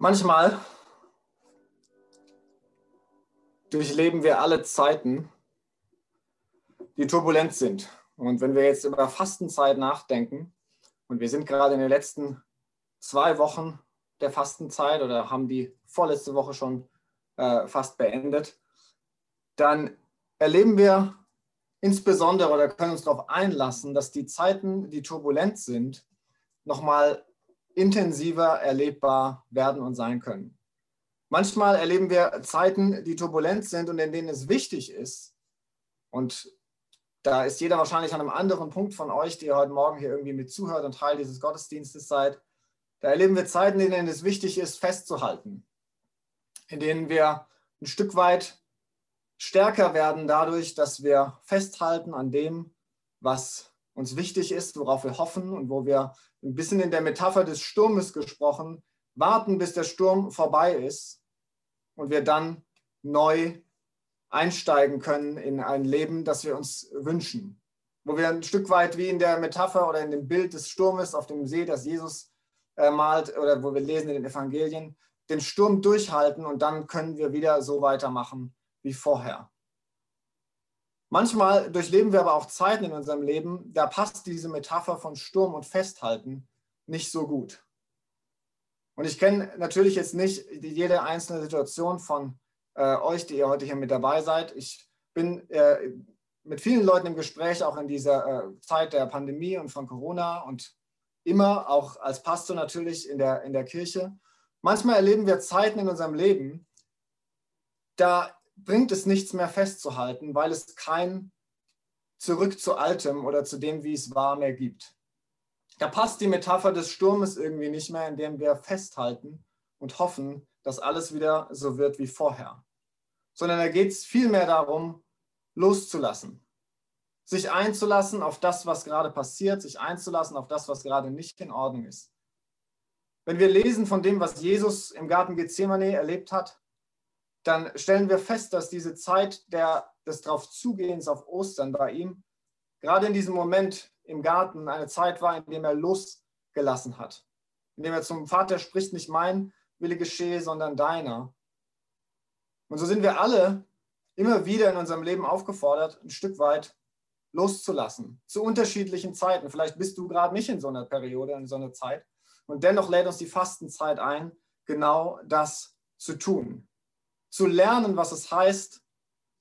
Manchmal durchleben wir alle Zeiten, die turbulent sind. Und wenn wir jetzt über Fastenzeit nachdenken, und wir sind gerade in den letzten zwei Wochen der Fastenzeit oder haben die vorletzte Woche schon äh, fast beendet, dann erleben wir insbesondere oder können uns darauf einlassen, dass die Zeiten, die turbulent sind, nochmal intensiver erlebbar werden und sein können. Manchmal erleben wir Zeiten, die turbulent sind und in denen es wichtig ist. Und da ist jeder wahrscheinlich an einem anderen Punkt von euch, die heute Morgen hier irgendwie mit zuhört und Teil dieses Gottesdienstes seid. Da erleben wir Zeiten, in denen es wichtig ist, festzuhalten, in denen wir ein Stück weit stärker werden dadurch, dass wir festhalten an dem, was uns wichtig ist, worauf wir hoffen und wo wir ein bisschen in der Metapher des Sturmes gesprochen, warten, bis der Sturm vorbei ist und wir dann neu einsteigen können in ein Leben, das wir uns wünschen. Wo wir ein Stück weit wie in der Metapher oder in dem Bild des Sturmes auf dem See, das Jesus äh, malt oder wo wir lesen in den Evangelien, den Sturm durchhalten und dann können wir wieder so weitermachen wie vorher. Manchmal durchleben wir aber auch Zeiten in unserem Leben, da passt diese Metapher von Sturm und Festhalten nicht so gut. Und ich kenne natürlich jetzt nicht jede einzelne Situation von äh, euch, die ihr heute hier mit dabei seid. Ich bin äh, mit vielen Leuten im Gespräch, auch in dieser äh, Zeit der Pandemie und von Corona und immer auch als Pastor natürlich in der, in der Kirche. Manchmal erleben wir Zeiten in unserem Leben, da bringt es nichts mehr festzuhalten, weil es kein Zurück zu Altem oder zu dem, wie es war, mehr gibt. Da passt die Metapher des Sturmes irgendwie nicht mehr, indem wir festhalten und hoffen, dass alles wieder so wird wie vorher. Sondern da geht es vielmehr darum, loszulassen. Sich einzulassen auf das, was gerade passiert, sich einzulassen auf das, was gerade nicht in Ordnung ist. Wenn wir lesen von dem, was Jesus im Garten Gethsemane erlebt hat, dann stellen wir fest, dass diese Zeit der, des Draufzugehens auf Ostern bei ihm gerade in diesem Moment im Garten eine Zeit war, in dem er losgelassen hat. In dem er zum Vater spricht, nicht mein Wille geschehe, sondern deiner. Und so sind wir alle immer wieder in unserem Leben aufgefordert, ein Stück weit loszulassen. Zu unterschiedlichen Zeiten. Vielleicht bist du gerade nicht in so einer Periode, in so einer Zeit. Und dennoch lädt uns die Fastenzeit ein, genau das zu tun zu lernen, was es heißt,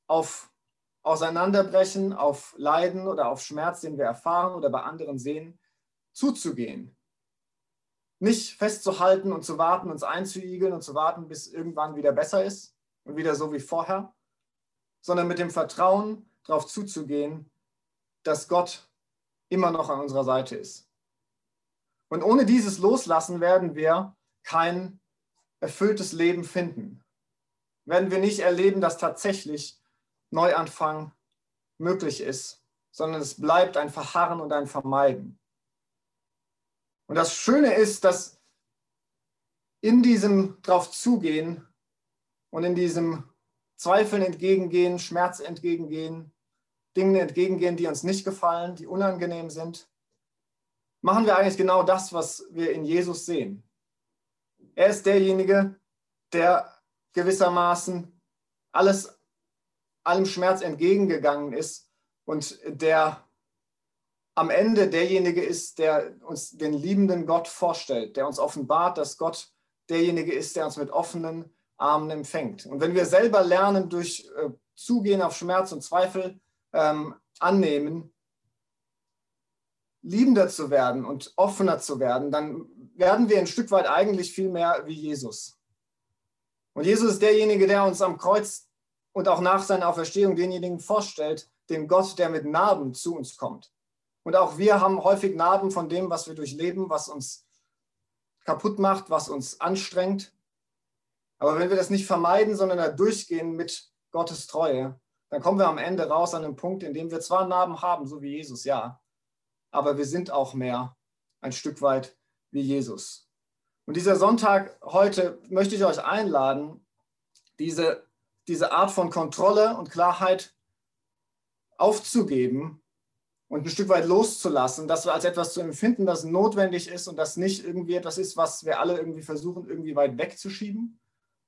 auf Auseinanderbrechen, auf Leiden oder auf Schmerz, den wir erfahren oder bei anderen sehen, zuzugehen. Nicht festzuhalten und zu warten, uns einzuigeln und zu warten, bis irgendwann wieder besser ist und wieder so wie vorher, sondern mit dem Vertrauen darauf zuzugehen, dass Gott immer noch an unserer Seite ist. Und ohne dieses Loslassen werden wir kein erfülltes Leben finden werden wir nicht erleben, dass tatsächlich Neuanfang möglich ist, sondern es bleibt ein Verharren und ein Vermeiden. Und das Schöne ist, dass in diesem drauf zugehen und in diesem Zweifeln entgegengehen, Schmerz entgegengehen, Dinge entgegengehen, die uns nicht gefallen, die unangenehm sind, machen wir eigentlich genau das, was wir in Jesus sehen. Er ist derjenige, der gewissermaßen alles, allem Schmerz entgegengegangen ist und der am Ende derjenige ist, der uns den liebenden Gott vorstellt, der uns offenbart, dass Gott derjenige ist, der uns mit offenen Armen empfängt. Und wenn wir selber lernen, durch äh, Zugehen auf Schmerz und Zweifel ähm, annehmen, liebender zu werden und offener zu werden, dann werden wir ein Stück weit eigentlich viel mehr wie Jesus. Und Jesus ist derjenige, der uns am Kreuz und auch nach seiner Auferstehung denjenigen vorstellt, den Gott, der mit Narben zu uns kommt. Und auch wir haben häufig Narben von dem, was wir durchleben, was uns kaputt macht, was uns anstrengt. Aber wenn wir das nicht vermeiden, sondern da durchgehen mit Gottes Treue, dann kommen wir am Ende raus an einem Punkt, in dem wir zwar Narben haben, so wie Jesus, ja, aber wir sind auch mehr ein Stück weit wie Jesus. Und dieser Sonntag heute möchte ich euch einladen, diese, diese Art von Kontrolle und Klarheit aufzugeben und ein Stück weit loszulassen, das als etwas zu empfinden, das notwendig ist und das nicht irgendwie etwas ist, was wir alle irgendwie versuchen, irgendwie weit wegzuschieben,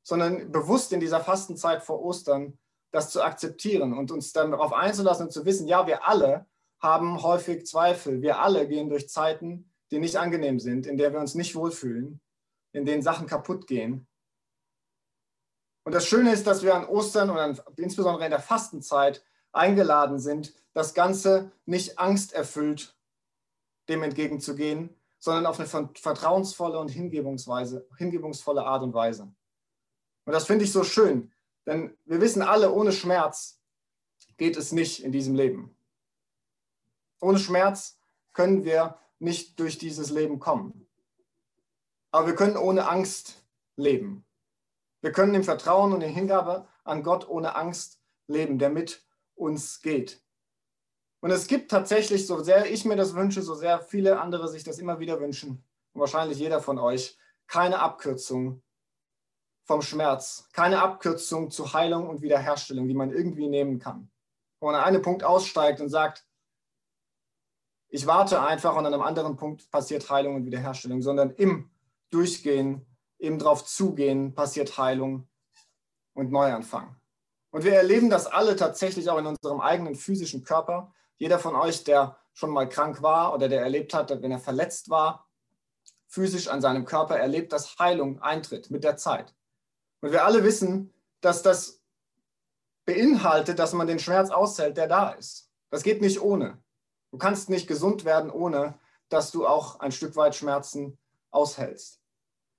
sondern bewusst in dieser Fastenzeit vor Ostern das zu akzeptieren und uns dann darauf einzulassen und zu wissen, ja, wir alle haben häufig Zweifel, wir alle gehen durch Zeiten, die nicht angenehm sind, in der wir uns nicht wohlfühlen, in denen Sachen kaputt gehen. Und das Schöne ist, dass wir an Ostern und insbesondere in der Fastenzeit eingeladen sind, das Ganze nicht angsterfüllt dem entgegenzugehen, sondern auf eine vertrauensvolle und hingebungsvolle Art und Weise. Und das finde ich so schön, denn wir wissen alle, ohne Schmerz geht es nicht in diesem Leben. Ohne Schmerz können wir nicht durch dieses Leben kommen. Aber wir können ohne Angst leben. Wir können im Vertrauen und in Hingabe an Gott ohne Angst leben, der mit uns geht. Und es gibt tatsächlich, so sehr ich mir das wünsche, so sehr viele andere sich das immer wieder wünschen, und wahrscheinlich jeder von euch, keine Abkürzung vom Schmerz, keine Abkürzung zu Heilung und Wiederherstellung, die man irgendwie nehmen kann. Wo man an einem Punkt aussteigt und sagt, ich warte einfach und an einem anderen Punkt passiert Heilung und Wiederherstellung, sondern im Durchgehen, im drauf zugehen, passiert Heilung und Neuanfang. Und wir erleben das alle tatsächlich auch in unserem eigenen physischen Körper. Jeder von euch, der schon mal krank war oder der erlebt hat, wenn er verletzt war, physisch an seinem Körper erlebt, dass Heilung eintritt mit der Zeit. Und wir alle wissen, dass das beinhaltet, dass man den Schmerz aushält, der da ist. Das geht nicht ohne. Du kannst nicht gesund werden, ohne dass du auch ein Stück weit Schmerzen aushältst.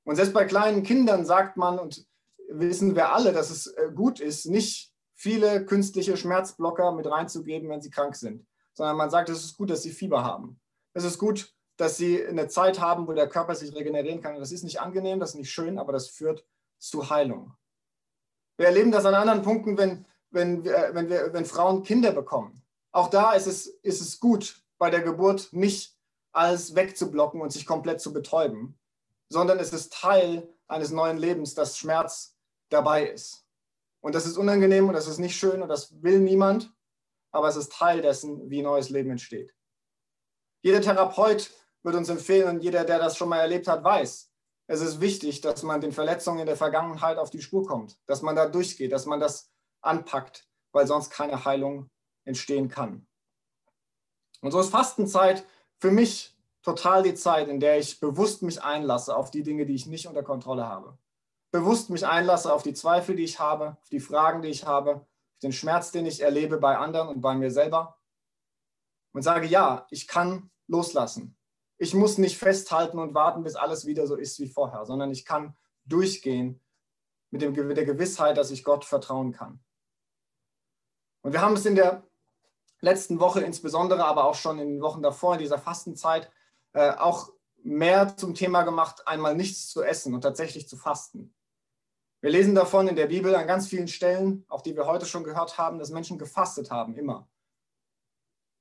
Und selbst bei kleinen Kindern sagt man, und wissen wir alle, dass es äh, gut ist, nicht viele künstliche Schmerzblocker mit reinzugeben, wenn sie krank sind, sondern man sagt, es ist gut, dass sie Fieber haben. Es ist gut, dass sie eine Zeit haben, wo der Körper sich regenerieren kann. Das ist nicht angenehm, das ist nicht schön, aber das führt zu Heilung. Wir erleben das an anderen Punkten, wenn, wenn, wir, wenn, wir, wenn Frauen Kinder bekommen. Auch da ist es, ist es gut, bei der Geburt nicht alles wegzublocken und sich komplett zu betäuben, sondern es ist Teil eines neuen Lebens, dass Schmerz dabei ist. Und das ist unangenehm und das ist nicht schön und das will niemand, aber es ist Teil dessen, wie neues Leben entsteht. Jeder Therapeut wird uns empfehlen und jeder, der das schon mal erlebt hat, weiß, es ist wichtig, dass man den Verletzungen in der Vergangenheit auf die Spur kommt, dass man da durchgeht, dass man das anpackt, weil sonst keine Heilung entstehen kann. Und so ist Fastenzeit für mich total die Zeit, in der ich bewusst mich einlasse auf die Dinge, die ich nicht unter Kontrolle habe bewusst mich einlasse auf die Zweifel, die ich habe, auf die Fragen, die ich habe, auf den Schmerz, den ich erlebe bei anderen und bei mir selber und sage, ja, ich kann loslassen. Ich muss nicht festhalten und warten, bis alles wieder so ist wie vorher, sondern ich kann durchgehen mit dem, der Gewissheit, dass ich Gott vertrauen kann. Und wir haben es in der letzten Woche insbesondere, aber auch schon in den Wochen davor, in dieser Fastenzeit, äh, auch mehr zum Thema gemacht, einmal nichts zu essen und tatsächlich zu fasten. Wir lesen davon in der Bibel an ganz vielen Stellen, auch die wir heute schon gehört haben, dass Menschen gefastet haben, immer.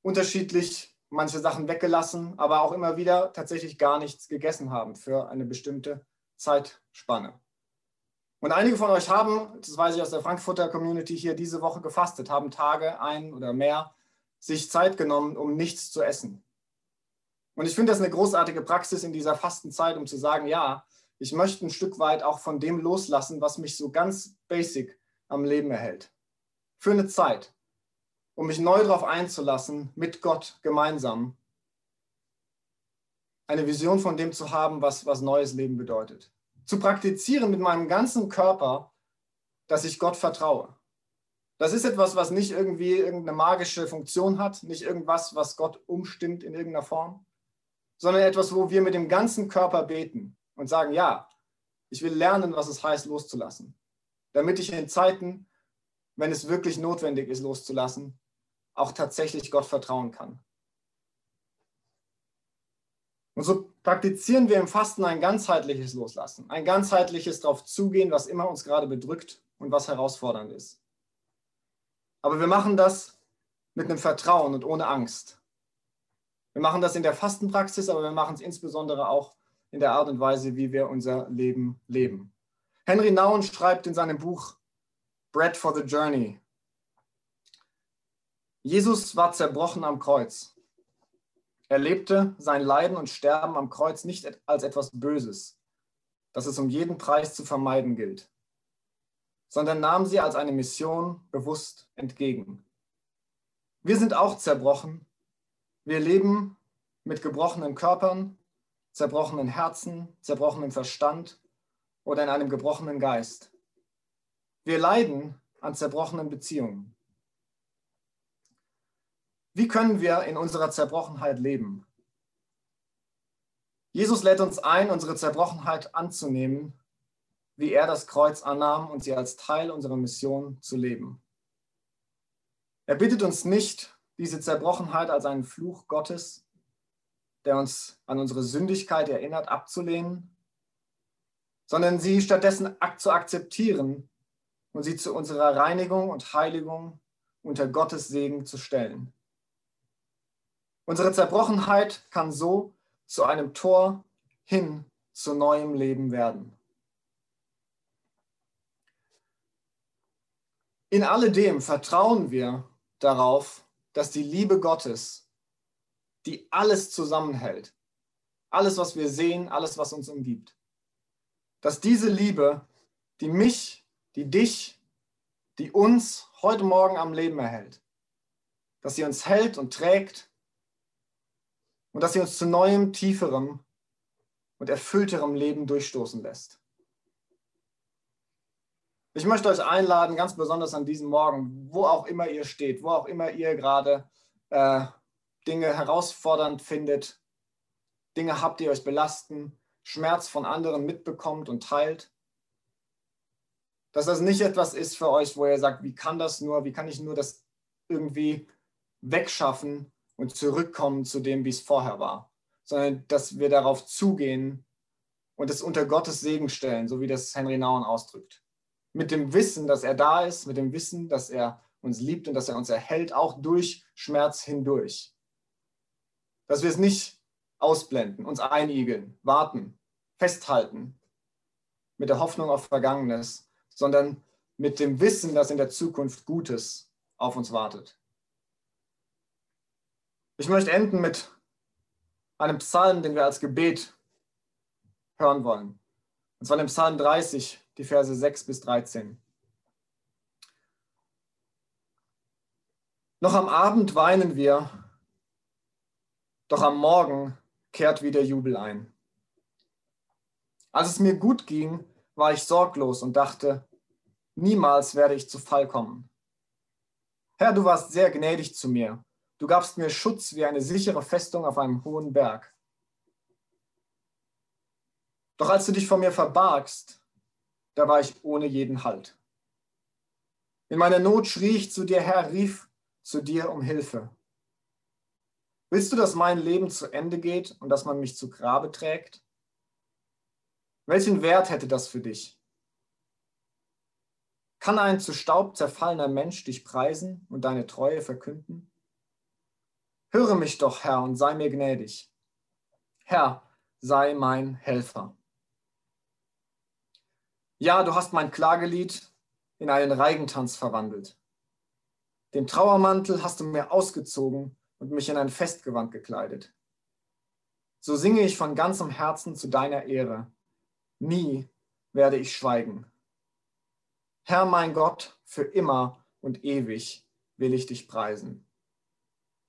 Unterschiedlich, manche Sachen weggelassen, aber auch immer wieder tatsächlich gar nichts gegessen haben für eine bestimmte Zeitspanne. Und einige von euch haben, das weiß ich aus der Frankfurter Community hier, diese Woche gefastet, haben Tage, ein oder mehr, sich Zeit genommen, um nichts zu essen. Und ich finde das eine großartige Praxis in dieser Fastenzeit, um zu sagen, ja, ich möchte ein Stück weit auch von dem loslassen, was mich so ganz basic am Leben erhält. Für eine Zeit, um mich neu darauf einzulassen, mit Gott gemeinsam eine Vision von dem zu haben, was, was neues Leben bedeutet. Zu praktizieren mit meinem ganzen Körper, dass ich Gott vertraue. Das ist etwas, was nicht irgendwie irgendeine magische Funktion hat, nicht irgendwas, was Gott umstimmt in irgendeiner Form, sondern etwas, wo wir mit dem ganzen Körper beten und sagen, ja, ich will lernen, was es heißt, loszulassen. Damit ich in Zeiten, wenn es wirklich notwendig ist, loszulassen, auch tatsächlich Gott vertrauen kann. Und so praktizieren wir im Fasten ein ganzheitliches Loslassen, ein ganzheitliches darauf zugehen, was immer uns gerade bedrückt und was herausfordernd ist. Aber wir machen das mit einem Vertrauen und ohne Angst. Wir machen das in der Fastenpraxis, aber wir machen es insbesondere auch in der Art und Weise, wie wir unser Leben leben. Henry Nouwen schreibt in seinem Buch Bread for the Journey. Jesus war zerbrochen am Kreuz. erlebte sein Leiden und Sterben am Kreuz nicht als etwas Böses, das es um jeden Preis zu vermeiden gilt, sondern nahm sie als eine Mission bewusst entgegen. Wir sind auch zerbrochen. Wir leben mit gebrochenen Körpern, zerbrochenen Herzen, zerbrochenem Verstand oder in einem gebrochenen Geist. Wir leiden an zerbrochenen Beziehungen. Wie können wir in unserer Zerbrochenheit leben? Jesus lädt uns ein, unsere Zerbrochenheit anzunehmen, wie er das Kreuz annahm und sie als Teil unserer Mission zu leben. Er bittet uns nicht, diese Zerbrochenheit als einen Fluch Gottes, der uns an unsere Sündigkeit erinnert, abzulehnen, sondern sie stattdessen zu akzeptieren und sie zu unserer Reinigung und Heiligung unter Gottes Segen zu stellen. Unsere Zerbrochenheit kann so zu einem Tor hin zu neuem Leben werden. In alledem vertrauen wir darauf, dass die Liebe Gottes, die alles zusammenhält, alles, was wir sehen, alles, was uns umgibt, dass diese Liebe, die mich, die dich, die uns heute Morgen am Leben erhält, dass sie uns hält und trägt und dass sie uns zu neuem, tieferem und erfüllterem Leben durchstoßen lässt. Ich möchte euch einladen, ganz besonders an diesem Morgen, wo auch immer ihr steht, wo auch immer ihr gerade äh, Dinge herausfordernd findet, Dinge habt, die euch belasten, Schmerz von anderen mitbekommt und teilt, dass das nicht etwas ist für euch, wo ihr sagt, wie kann das nur, wie kann ich nur das irgendwie wegschaffen, und zurückkommen zu dem, wie es vorher war, sondern dass wir darauf zugehen und es unter Gottes Segen stellen, so wie das Henry Nauen ausdrückt. Mit dem Wissen, dass er da ist, mit dem Wissen, dass er uns liebt und dass er uns erhält, auch durch Schmerz hindurch. Dass wir es nicht ausblenden, uns einigeln, warten, festhalten mit der Hoffnung auf Vergangenes, sondern mit dem Wissen, dass in der Zukunft Gutes auf uns wartet. Ich möchte enden mit einem Psalm, den wir als Gebet hören wollen. Und zwar dem Psalm 30, die Verse 6 bis 13. Noch am Abend weinen wir, doch am Morgen kehrt wieder Jubel ein. Als es mir gut ging, war ich sorglos und dachte, niemals werde ich zu Fall kommen. Herr, du warst sehr gnädig zu mir Du gabst mir Schutz wie eine sichere Festung auf einem hohen Berg. Doch als du dich vor mir verbargst, da war ich ohne jeden Halt. In meiner Not schrie ich zu dir, Herr, rief zu dir um Hilfe. Willst du, dass mein Leben zu Ende geht und dass man mich zu Grabe trägt? Welchen Wert hätte das für dich? Kann ein zu Staub zerfallener Mensch dich preisen und deine Treue verkünden? Höre mich doch, Herr, und sei mir gnädig. Herr, sei mein Helfer. Ja, du hast mein Klagelied in einen Reigentanz verwandelt. Den Trauermantel hast du mir ausgezogen und mich in ein Festgewand gekleidet. So singe ich von ganzem Herzen zu deiner Ehre. Nie werde ich schweigen. Herr mein Gott, für immer und ewig will ich dich preisen.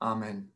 Amen.